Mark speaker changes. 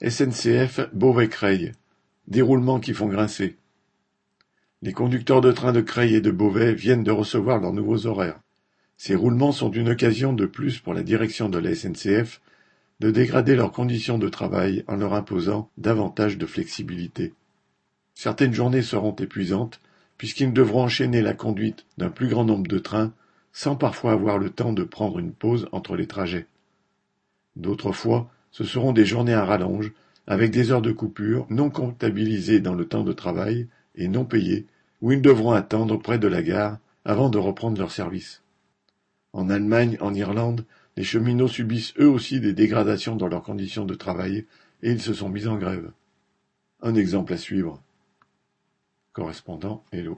Speaker 1: SNCF Beauvais-Creil, des roulements qui font grincer. Les conducteurs de train de Creil et de Beauvais viennent de recevoir leurs nouveaux horaires. Ces roulements sont une occasion de plus pour la direction de la SNCF de dégrader leurs conditions de travail en leur imposant davantage de flexibilité. Certaines journées seront épuisantes, puisqu'ils devront enchaîner la conduite d'un plus grand nombre de trains sans parfois avoir le temps de prendre une pause entre les trajets. D'autres fois, ce seront des journées à rallonge, avec des heures de coupure non comptabilisées dans le temps de travail et non payées, où ils devront attendre près de la gare avant de reprendre leur service. En Allemagne, en Irlande, les cheminots subissent eux aussi des dégradations dans leurs conditions de travail et ils se sont mis en grève. Un exemple à suivre. Correspondant Hello.